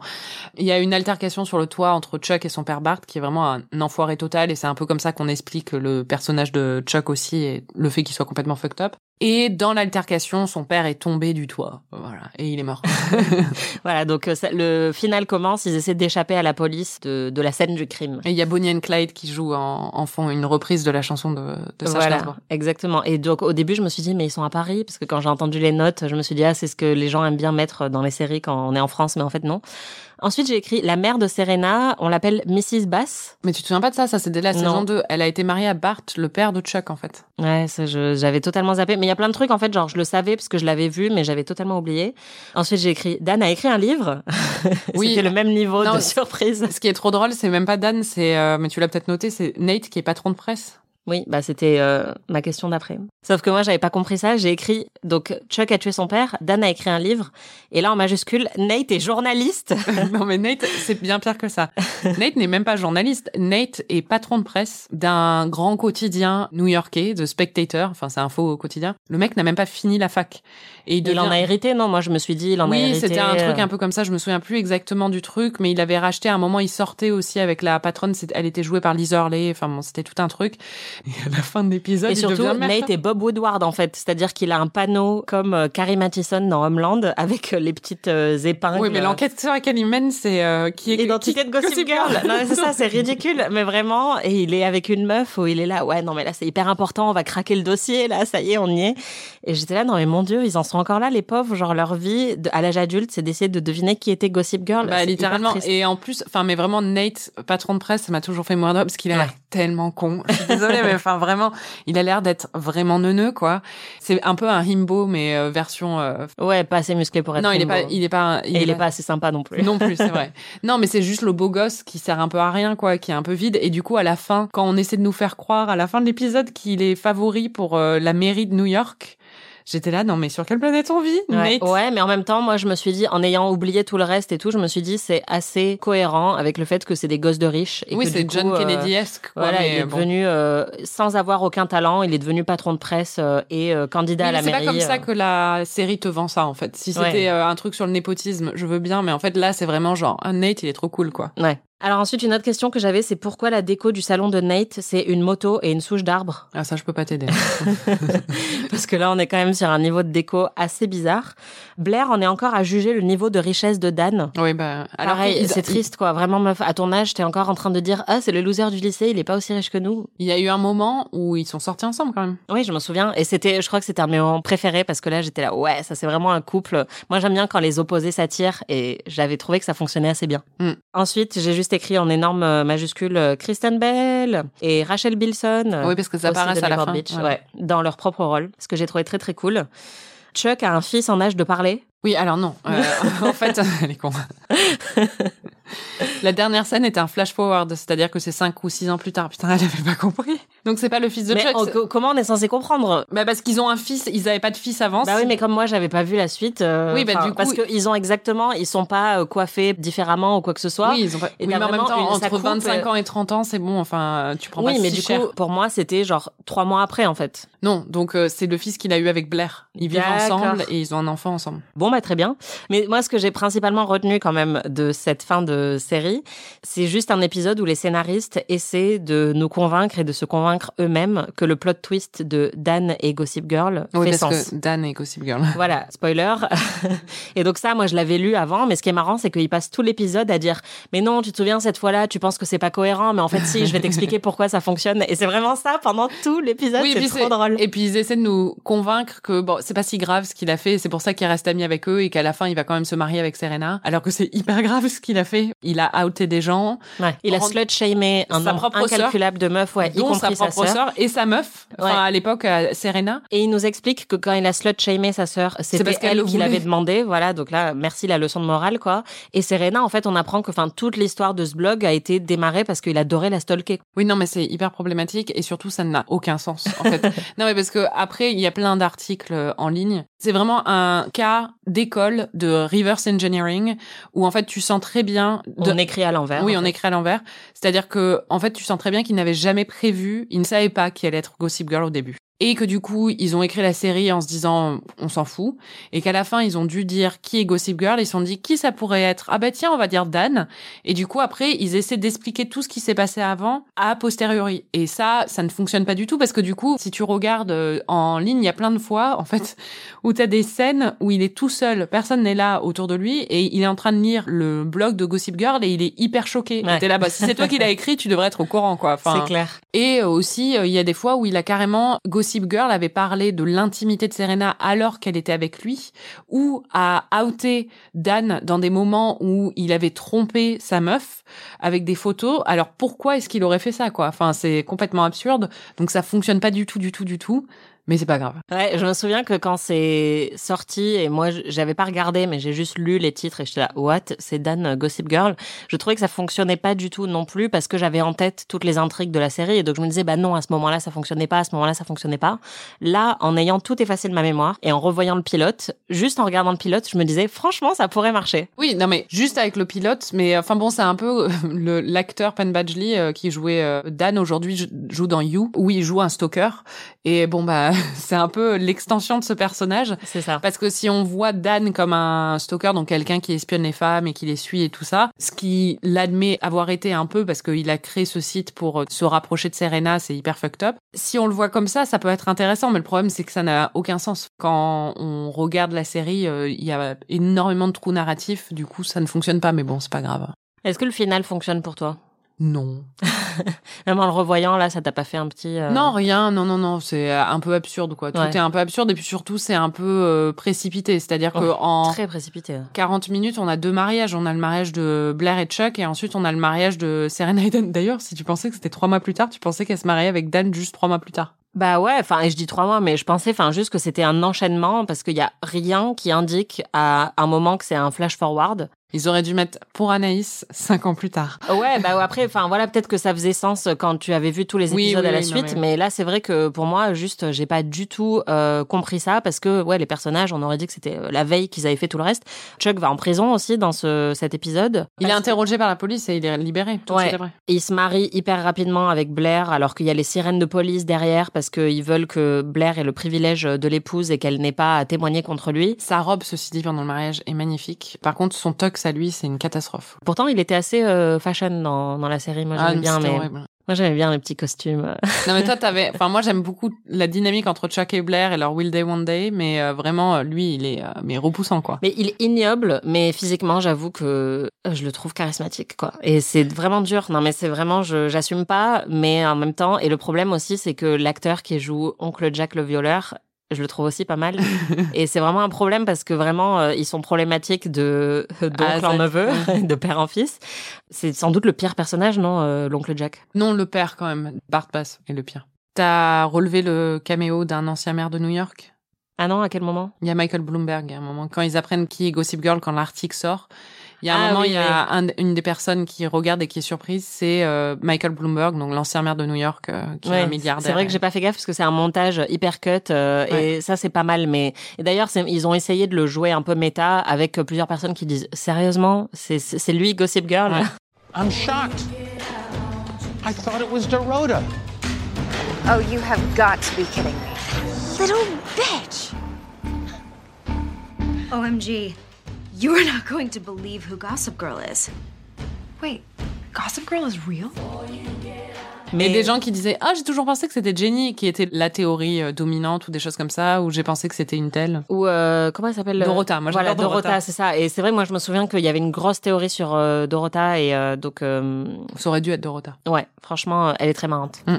Il y a une altercation sur le toit entre Chuck et son père Bart qui est vraiment un enfoiré total et c'est un peu comme ça qu'on explique le personnage de Chuck aussi et le fait qu'il soit complètement fucked up. Et dans l'altercation, son père est tombé du toit. Voilà. Et il est mort. *laughs* Voilà, donc euh, ça- le final commence, ils essaient d'échapper à la police de, de la scène du crime. Et il y a Bonnie and Clyde qui joue en, en fond une reprise de la chanson de, de Serge Voilà, Gainsbourg. exactement. Et donc au début, je me suis dit, mais ils sont à Paris, parce que quand j'ai entendu les notes, je me suis dit, ah, c'est ce que les gens aiment bien mettre dans les séries quand on est en France, mais en fait non. Ensuite, j'ai écrit la mère de Serena, on l'appelle Mrs. Bass. Mais tu te souviens pas de ça? Ça, c'est dès la Non. saison 2. Elle a été mariée à Bart, le père de Chuck, en fait. Ouais, j'avais totalement zappé. Mais il y a plein de trucs, en fait, genre, je le savais parce que je l'avais vu, mais j'avais totalement oublié. Ensuite, j'ai écrit, Dan a écrit un livre. *laughs* Oui. C'était le même niveau Non, de surprise. Ce qui est trop drôle, c'est même pas Dan, c'est, euh, mais tu l'as peut-être noté, c'est Nate qui est patron de presse. Oui, bah c'était euh, ma question d'après. Sauf que moi, j'avais pas compris ça. J'ai écrit donc Chuck a tué son père, Dan a écrit un livre, et là en majuscule, Nate est journaliste. *laughs* non, mais Nate, c'est bien pire que ça. *laughs* Nate n'est même pas journaliste. Nate est patron de presse d'un grand quotidien new-yorkais, de Spectator. Enfin, c'est un faux quotidien. Le mec n'a même pas fini la fac. Et Il en a hérité, non Moi, je me suis dit, il en a oui, hérité. c'était un truc euh, un peu comme ça. Je me souviens plus exactement du truc, mais il avait racheté à un moment. Il sortait aussi avec la patronne. Elle était jouée par Liz Hurley. Enfin bon, c'était tout un truc. Et à la fin de l'épisode, Et il surtout. Nate est Bob Woodward en fait, c'est-à-dire qu'il a un panneau comme euh, Carrie Mathison dans Homeland avec euh, les petites euh, épingles. Oui, mais l'enquête sur laquelle il mène, c'est euh, qui est L'identité de Gossip, Girl. Non, c'est ça, c'est ridicule, mais vraiment. Et il est avec une meuf où il est là, ouais, non, mais là, c'est hyper important, on va craquer le dossier, là, ça y est, on y est. Et j'étais là, non, mais mon Dieu, ils en sont encore là, les pauvres, genre leur vie, de- à l'âge adulte, c'est d'essayer de deviner qui était Gossip Girl. Bah, littéralement. Et en plus, enfin, mais vraiment, Nate, patron de presse, ça m'a toujours fait mourir de parce qu'il a l'air tellement con. Je suis désolée, mais enfin, vraiment, il a l'air d'être vraiment neuneux, quoi. C'est un peu un himbo, mais euh, version. euh, Ouais, pas assez musclé pour être Non, il est pas, il est pas, Et il est pas assez sympa non plus. Non plus, c'est vrai. *laughs* Non, mais c'est juste le beau gosse qui sert un peu à rien, quoi, qui est un peu vide. Et du coup, à la fin, quand on essaie de nous faire croire, à la fin de l'épisode, qu'il est favori pour euh, la mairie de New York, j'étais là, non, mais sur quelle planète on vit, Ouais, Nate ouais, mais en même temps, moi, je me suis dit, en ayant oublié tout le reste et tout, je me suis dit, c'est assez cohérent avec le fait que c'est des gosses de riches. Et Oui, que c'est du John euh, Kennedy-esque, quoi, Voilà, mais il est bon. devenu, euh, sans avoir aucun talent, il est devenu patron de presse euh, et euh, candidat Oui, à la mais c'est mairie. pas comme ça euh. que la série te vend ça en fait. Si c'était euh, un truc sur le népotisme, je veux bien, mais en fait là c'est vraiment genre un Nate il est trop cool quoi. Ouais. Alors ensuite, une autre question que j'avais, c'est pourquoi la déco du salon de Nate, c'est une moto et une souche d'arbre? Ah ça je peux pas t'aider. *laughs* Parce que là, on est quand même sur un niveau de déco assez bizarre. Blair, on est encore à juger le niveau de richesse de Dan. oui bah alors Pareil, c'est triste quoi. Vraiment, meuf, à ton âge, t'es encore en train de dire ah c'est le loser du lycée, il est pas aussi riche que nous. Il y a eu un moment où ils sont sortis ensemble quand même. Oui, je m'en souviens. Et c'était, je crois que c'était un de mes moments préférés parce que là, j'étais là, ouais, ça c'est vraiment un couple. Moi, j'aime bien quand les opposés s'attirent et j'avais trouvé que ça fonctionnait assez bien. Mm. Ensuite, j'ai juste écrit en énorme euh, majuscule euh, Kristen Bell et Rachel Bilson. euh, oui parce que ça apparaît à la fin. Beach, ouais, dans leur propre rôle. Ce que j'ai trouvé très très cool. Chuck a un fils en âge de parler. Oui alors non. Euh, *laughs* en fait *laughs* elle est con. *laughs* *laughs* la dernière scène était un flash forward, c'est-à-dire que c'est cinq ou six ans plus tard. Putain elle avait pas compris. Donc c'est pas le fils de Mais Chuck. on- comment on est censé comprendre? Bah parce qu'ils ont un fils, ils avaient pas de fils avant. Bah oui, mais comme moi, j'avais pas vu la suite. euh, Oui, bah, du coup- parce qu'ils ont exactement, ils sont pas euh, coiffés différemment ou quoi que ce soit. Oui, ils ont pas... Et oui, mais en même temps, une- entre coupe, 25 euh, ans et 30 ans, c'est bon. Enfin, tu prends oui, pas mais si du cher. coup, pour moi, c'était genre trois mois après, en fait. Non, donc euh, c'est le fils qu'il a eu avec Blair. Ils vivent ensemble et ils ont un enfant ensemble. Bon, bah très bien. Mais moi, ce que j'ai principalement retenu quand même de cette fin de série, c'est juste un épisode où les scénaristes essaient de nous convaincre et de se convaincre eux-mêmes que le plot twist de Dan et Gossip Girl Oui, fait parce sens. que Dan est Gossip Girl. *laughs* Voilà, spoiler. *laughs* et donc ça, moi, je l'avais lu avant, mais ce qui est marrant, c'est qu'il passe tout l'épisode à dire, mais non, tu te souviens cette fois-là, tu penses que c'est pas cohérent, mais en fait, si, je vais t'expliquer *laughs* pourquoi ça fonctionne. Et c'est vraiment ça pendant tout l'épisode. Oui, et c'est trop drôle. Et puis ils essaient de nous convaincre que bon, c'est pas si grave ce qu'il a fait, et c'est pour ça qu'il reste ami avec eux et qu'à la fin il va quand même se marier avec Serena, alors que c'est hyper grave ce qu'il a fait. Il a outé des gens, Ouais. Il a slut shamé un Sa nombre propre sœur, incalculable de meufs, ouais, dont sa compris sa propre sœur. et sa meuf. Enfin, Ouais. à l'époque, euh, Serena. Et il nous explique que quand il a slut shamé sa sœur, c'était elle le qui l'avait demandé. Voilà, donc là, merci la leçon de morale, quoi. Et Serena, en fait, on apprend que, enfin, toute l'histoire de ce blog a été démarrée parce qu'il adorait la stalker. Oui, non, mais c'est hyper problématique et surtout ça n'a aucun sens en fait. *laughs* non, mais parce que après il y a plein d'articles euh, en ligne. C'est vraiment un cas d'école de reverse engineering où en fait tu sens très bien. De... On écrit à l'envers. Oui, en on écrit à l'envers. C'est-à-dire que, en fait, tu sens très bien qu'ils n'avaient jamais prévu, ils ne savaient pas qui allait être Gossip Girl au début. Et que du coup, ils ont écrit la série en se disant, on s'en fout. Et qu'à la fin, ils ont dû dire qui est Gossip Girl. Ils se sont dit, qui ça pourrait être? Ah bah tiens, on va dire Dan. Et du coup, après, ils essaient d'expliquer tout ce qui s'est passé avant à posteriori. Et ça, ça ne fonctionne pas du tout parce que du coup, si tu regardes euh, en ligne, il y a plein de fois, en fait, *laughs* où t'as des scènes où il est tout seul, personne n'est là autour de lui et il est en train de lire le blog de Gossip Girl et il est hyper choqué. Ouais. T'es là, bah, si c'est toi qui l'as *laughs* écrit, tu devrais être au courant, quoi. Enfin, C'est clair. et aussi, euh, il y a des fois où il a carrément, Gossip Girl avait parlé de l'intimité de Serena alors qu'elle était avec lui, ou a outé Dan dans des moments où il avait trompé sa meuf avec des photos. Alors pourquoi est-ce qu'il aurait fait ça, quoi? Enfin, c'est complètement absurde. Donc ça fonctionne pas du tout, du tout, du tout. Mais c'est pas grave. Ouais, je me souviens que quand c'est sorti, et moi, je- j'avais pas regardé, mais j'ai juste lu les titres et j'étais là, what? C'est Dan euh, Gossip Girl? Je trouvais que ça fonctionnait pas du tout non plus parce que j'avais en tête toutes les intrigues de la série et donc je me disais, bah non, à ce moment-là, ça fonctionnait pas, à ce moment-là, ça fonctionnait pas. Là, en ayant tout effacé de ma mémoire et en revoyant le pilote, juste en regardant le pilote, je me disais, franchement, ça pourrait marcher. Oui, non mais juste avec le pilote, mais enfin bon, c'est un peu euh, *laughs* le l'acteur Penn Badgley euh, qui jouait euh, Dan aujourd'hui jou- joue dans You où il joue un stalker et bon bah *laughs* c'est un peu l'extension de ce personnage C'est ça. parce que si on voit Dan comme un stalker donc quelqu'un qui espionne les femmes et qui les suit et tout ça, ce qui l'admet avoir été un peu parce qu'il a créé ce site pour euh, se rapprocher de Serena, c'est hyper fucked up. Si on le voit comme ça, ça peut être intéressant, mais le problème c'est que ça n'a aucun sens. Quand on regarde la série, euh, il y a énormément de trous narratifs, du coup ça ne fonctionne pas, mais bon, c'est pas grave. Est-ce que le final fonctionne pour toi? Non. *laughs* Même en le revoyant, là, ça t'a pas fait un petit... euh, Non, rien, non, non, non, c'est euh, un peu absurde, quoi. Tout Ouais. est un peu absurde, et puis surtout, c'est un peu euh, précipité. C'est-à-dire que Oh, en Très précipité. 40 minutes, on a deux mariages. On a le mariage de Blair et Chuck, et ensuite, on a le mariage de Serena et Dan. D'ailleurs, si tu pensais que c'était trois mois plus tard, tu pensais qu'elle se mariait avec Dan juste trois mois plus tard. Bah ouais, enfin, et je dis trois mois, mais je pensais, enfin, juste que c'était un enchaînement parce qu'il y a rien qui indique à un moment que c'est un flash forward. Ils auraient dû mettre pour Anaïs cinq ans plus tard. Ouais, bah après, enfin voilà, peut-être que ça faisait sens quand tu avais vu tous les épisodes oui, à la oui, suite, mais- mais... là c'est vrai que pour moi, juste, j'ai pas du tout euh, compris ça parce que ouais, les personnages, on aurait dit que c'était euh, la veille qu'ils avaient fait tout le reste. Chuck va en prison aussi dans ce cet épisode. Il est interrogé par la police et il est libéré tout Ouais. Et il se marie hyper rapidement avec Blair, alors qu'il y a les sirènes de police derrière, parce qu'ils veulent que Blair ait le privilège de l'épouse et qu'elle n'ait pas à témoigner contre lui. Sa robe, ceci dit, pendant le mariage, est magnifique. Par contre, son tux à lui, c'est une catastrophe. Pourtant, il était assez euh, fashion dans, dans la série. Moi, Ah, j'aimais bien, c'était mais horrible. moi, j'aimais bien les petits costumes. *laughs* Non mais toi t'avais, enfin moi j'aime beaucoup la dynamique entre Chuck et Blair et leur Will Day One Day, mais euh, vraiment euh, lui il est euh, mais repoussant quoi. Mais il est ignoble, mais physiquement, j'avoue que je le trouve charismatique, quoi. Et c'est vraiment dur. Non, mais c'est vraiment, je j'assume pas, mais en même temps, et le problème aussi, c'est que l'acteur qui joue Oncle Jack le violeur, je le trouve aussi pas mal. *laughs* et c'est vraiment un problème parce que vraiment, euh, ils sont problématiques de d'oncle Ah, en neveu, *laughs* *laughs* de père en fils. C'est sans doute le pire personnage, non, euh, l'oncle Jack? Non le père quand même, Bart Bass est le pire. T'as relevé le caméo d'un ancien maire de New York? Ah non, à quel moment? Il y a Michael Bloomberg à un moment quand ils apprennent qui est Gossip Girl quand l'article sort. Il y a un Ah moment, oui, il y a un- une des personnes qui regarde et qui est surprise, c'est euh, Michael Bloomberg, donc l'ancien maire de New York, euh, qui est Ouais, un milliardaire. C'est vrai que j'ai pas fait gaffe parce que c'est un montage hyper cut euh, et ça c'est pas mal. Mais et d'ailleurs ils ont essayé de le jouer un peu méta avec plusieurs personnes qui disent sérieusement c'est lui Gossip Girl? Ouais. *laughs* I'm shocked. I thought it was Dorota. Oh, you have got to be kidding me. Little bitch! OMG. You're not going to believe who Gossip Girl is. Wait, Gossip Girl is real? Mais des gens qui disaient ah j'ai toujours pensé que c'était Jenny qui était la théorie euh, dominante ou des choses comme ça ou j'ai pensé que c'était une telle. Ou euh, comment elle s'appelle euh, Dorota, moi, voilà Dorota, Dorota. c'est ça. Et c'est vrai, moi je me souviens qu'il y avait une grosse théorie sur euh, Dorota et euh, donc euh, Ça aurait dû être Dorota. ouais, franchement, elle est très marrante. Mm.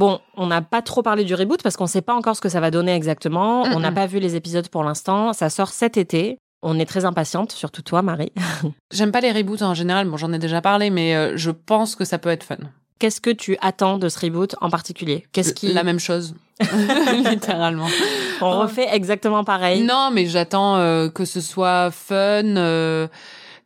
Bon, on n'a pas trop parlé du reboot parce qu'on sait pas encore ce que ça va donner exactement. On n'a pas vu les épisodes pour l'instant. Ça sort cet été. On est très impatiente, surtout toi, Marie. *laughs* J'aime pas les reboots en général, bon j'en ai déjà parlé, mais euh, je pense que ça peut être fun. Qu'est-ce que tu attends de ce reboot en particulier? Qu'est-ce qui La même chose, *laughs* *laughs* littéralement. On refait exactement pareil. Non, mais j'attends euh, que ce soit fun, euh,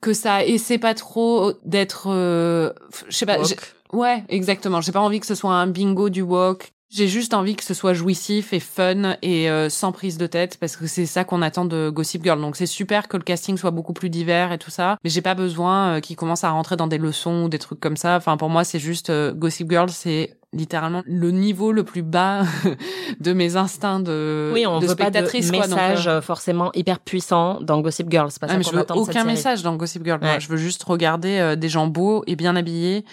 que ça essaie pas trop d'être, euh, je sais pas. Woke. Ouais, exactement. J'ai pas envie que ce soit un bingo du walk. J'ai juste envie que ce soit jouissif et fun et euh, sans prise de tête parce que c'est ça qu'on attend de Gossip Girl. Donc c'est super que le casting soit beaucoup plus divers et tout ça, mais j'ai pas besoin euh, qu'ils commencent à rentrer dans des leçons ou des trucs comme ça. Enfin pour moi c'est juste euh, Gossip Girl, c'est littéralement le niveau le plus bas *laughs* de mes instincts de, Oui, on de veut pas de spectatrice. quoi. Donc, message euh, euh, forcément hyper puissant dans Gossip Girl. C'est pas ah, ça mais je veux aucun message dans Gossip Girl. Moi, je veux juste regarder euh, des gens beaux et bien habillés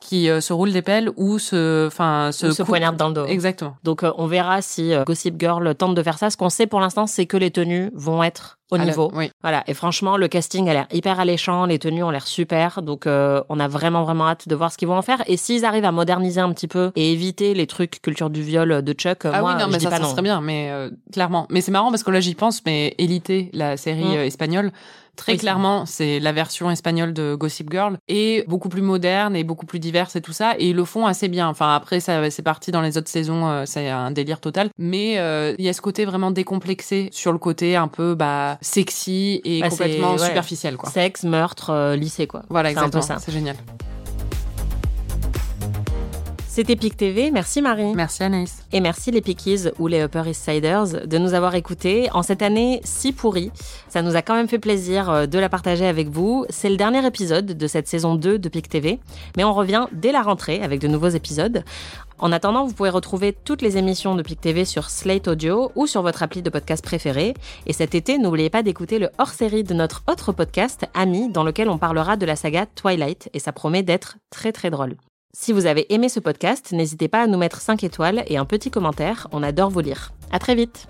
qui euh, se roulent des pelles ou se, enfin, se, se coupent- poignarde dans le dos. Exactement. Donc euh, on verra si euh, Gossip Girl tente de faire ça. Ce qu'on sait pour l'instant, c'est que les tenues vont être au niveau. oui. Voilà. Et franchement, le casting a l'air hyper alléchant, les tenues ont l'air super. Donc euh, on a vraiment vraiment hâte de voir ce qu'ils vont en faire. Et s'ils arrivent à moderniser un petit peu et éviter les trucs culture du viol de Chuck, Ah moi oui, non, je mais dis ça, pas ça non. serait bien, mais euh, clairement. Mais c'est marrant parce que là, j'y pense, mais Élité, la série Mm. espagnole, très Oui, clairement, c'est la version espagnole de Gossip Girl et beaucoup plus moderne et beaucoup plus diverse et tout ça. Et ils le font assez bien. Enfin, après, ça, c'est parti dans les autres saisons, euh, c'est un délire total. Mais euh, il y a ce côté vraiment décomplexé sur le côté un peu bah, sexy et Bah, complètement ouais. superficiel, quoi. Sexe, meurtre, euh, lycée quoi. Voilà, exactement. ça. C'est génial. C'était PIC TV. Merci Marie. Merci Anaïs. Et merci les Pickies ou les Upper East Siders de nous avoir écoutés en cette année si pourrie. Ça nous a quand même fait plaisir euh, de la partager avec vous. C'est le dernier épisode de cette saison 2 de PIC TV, mais on revient dès la rentrée avec de nouveaux épisodes. En attendant, vous pouvez retrouver toutes les émissions de PIC TV sur Slate Audio ou sur votre appli de podcast préféré. Et cet été, n'oubliez pas d'écouter le hors-série de notre autre podcast, Ami, dans lequel on parlera de la saga Twilight, et ça promet d'être très très drôle. Si vous avez aimé ce podcast, n'hésitez pas à nous mettre 5 étoiles et un petit commentaire, on adore vous lire. À très vite